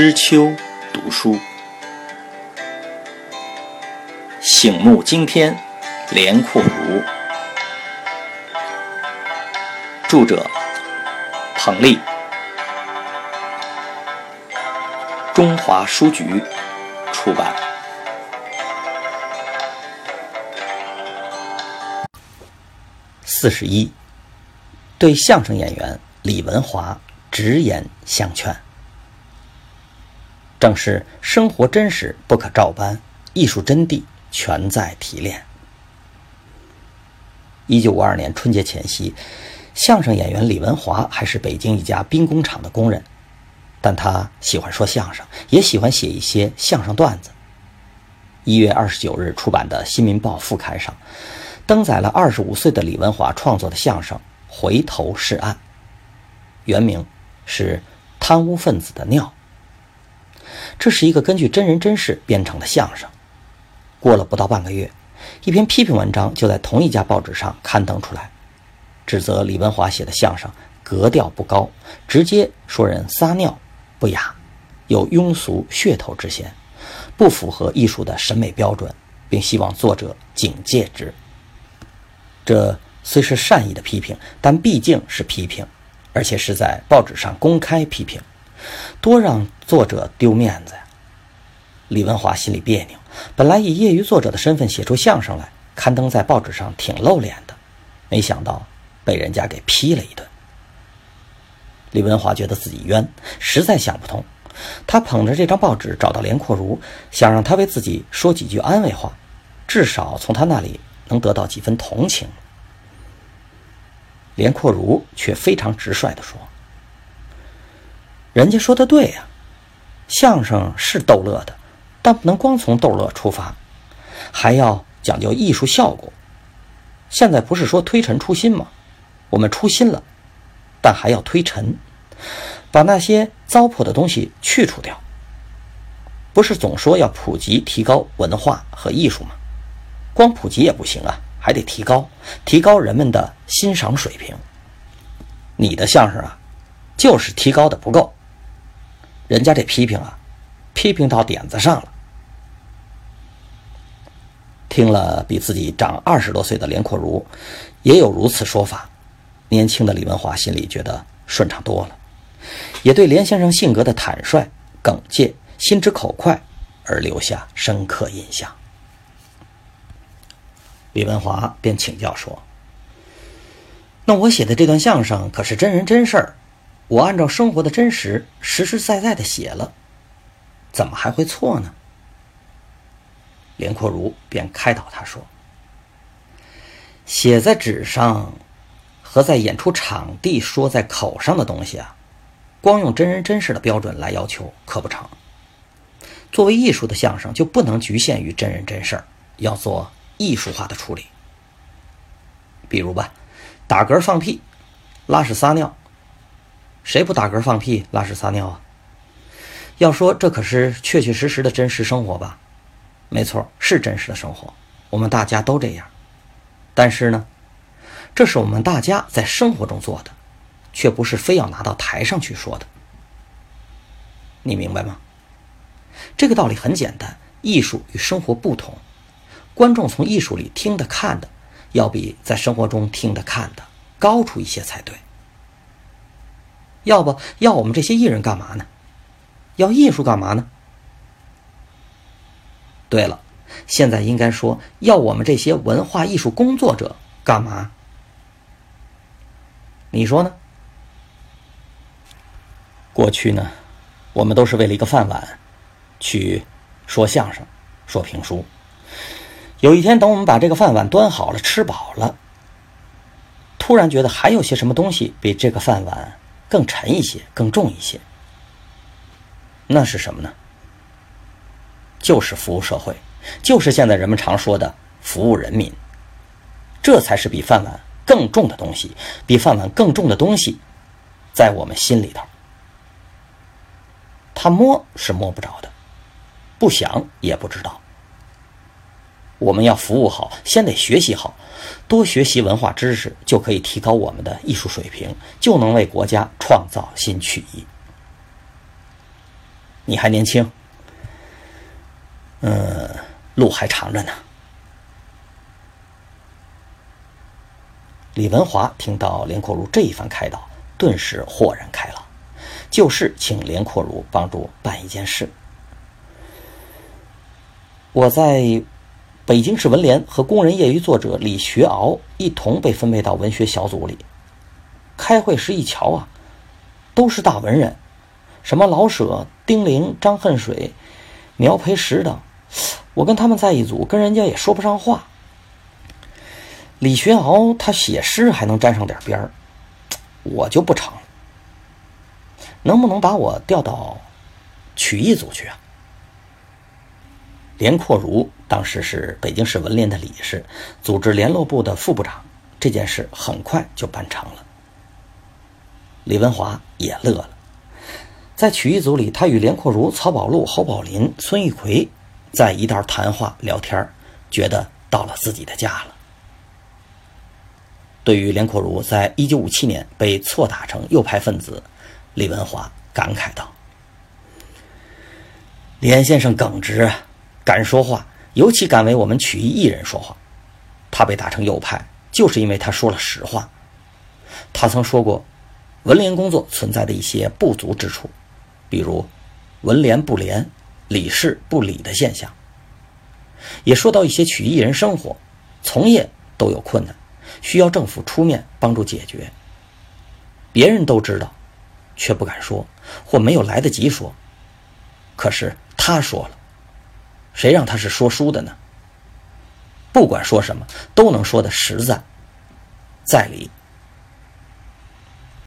知秋读书，醒目惊天，连阔如。著者：彭丽，中华书局出版。四十一，对相声演员李文华直言相劝。正是生活真实不可照搬，艺术真谛全在提炼。一九五二年春节前夕，相声演员李文华还是北京一家兵工厂的工人，但他喜欢说相声，也喜欢写一些相声段子。一月二十九日出版的《新民报》副刊上，登载了二十五岁的李文华创作的相声《回头是岸》，原名是《贪污分子的尿》。这是一个根据真人真事编成的相声。过了不到半个月，一篇批评文章就在同一家报纸上刊登出来，指责李文华写的相声格调不高，直接说人撒尿不雅，有庸俗噱头之嫌，不符合艺术的审美标准，并希望作者警戒之。这虽是善意的批评，但毕竟是批评，而且是在报纸上公开批评。多让作者丢面子呀！李文华心里别扭。本来以业余作者的身份写出相声来，刊登在报纸上挺露脸的，没想到被人家给批了一顿。李文华觉得自己冤，实在想不通。他捧着这张报纸找到连阔如，想让他为自己说几句安慰话，至少从他那里能得到几分同情。连阔如却非常直率地说。人家说的对呀，相声是逗乐的，但不能光从逗乐出发，还要讲究艺术效果。现在不是说推陈出新吗？我们出新了，但还要推陈，把那些糟粕的东西去除掉。不是总说要普及、提高文化和艺术吗？光普及也不行啊，还得提高，提高人们的欣赏水平。你的相声啊，就是提高的不够。人家这批评啊，批评到点子上了。听了比自己长二十多岁的连阔如，也有如此说法，年轻的李文华心里觉得顺畅多了，也对连先生性格的坦率、耿介、心直口快而留下深刻印象。李文华便请教说：“那我写的这段相声可是真人真事儿？”我按照生活的真实，实实在在的写了，怎么还会错呢？连阔如便开导他说：“写在纸上和在演出场地说在口上的东西啊，光用真人真事的标准来要求可不成。作为艺术的相声就不能局限于真人真事，要做艺术化的处理。比如吧，打嗝、放屁、拉屎、撒尿。”谁不打嗝放屁、拉屎撒尿啊？要说这可是确确实实的真实生活吧？没错，是真实的生活，我们大家都这样。但是呢，这是我们大家在生活中做的，却不是非要拿到台上去说的。你明白吗？这个道理很简单，艺术与生活不同，观众从艺术里听的、看的，要比在生活中听的、看的高出一些才对。要不要我们这些艺人干嘛呢？要艺术干嘛呢？对了，现在应该说要我们这些文化艺术工作者干嘛？你说呢？过去呢，我们都是为了一个饭碗，去说相声、说评书。有一天，等我们把这个饭碗端好了、吃饱了，突然觉得还有些什么东西比这个饭碗。更沉一些，更重一些，那是什么呢？就是服务社会，就是现在人们常说的服务人民。这才是比饭碗更重的东西，比饭碗更重的东西，在我们心里头，他摸是摸不着的，不想也不知道。我们要服务好，先得学习好，多学习文化知识，就可以提高我们的艺术水平，就能为国家创造新曲艺。你还年轻，嗯，路还长着呢。李文华听到连阔如这一番开导，顿时豁然开朗，就是请连阔如帮助办一件事。我在北京市文联和工人业余作者李学鳌一同被分配到文学小组里。开会时一瞧啊，都是大文人，什么老舍、丁玲、张恨水、苗培实等，我跟他们在一组，跟人家也说不上话。李学鳌他写诗还能沾上点边儿，我就不成。能不能把我调到曲艺组去啊？连阔如当时是北京市文联的理事，组织联络部的副部长，这件事很快就办成了。李文华也乐了，在曲艺组里，他与连阔如、曹宝路、侯宝林、孙玉奎在一道谈话聊天，觉得到了自己的家了。对于连阔如在一九五七年被错打成右派分子，李文华感慨道：“连先生耿直，敢说话，尤其敢为我们曲艺艺人说话。他被打成右派，就是因为他说了实话。他曾说过，文联工作存在的一些不足之处，比如文联不联、理事不理的现象。也说到一些曲艺人生活、从业都有困难。”需要政府出面帮助解决。别人都知道，却不敢说，或没有来得及说。可是他说了，谁让他是说书的呢？不管说什么，都能说的实在，在理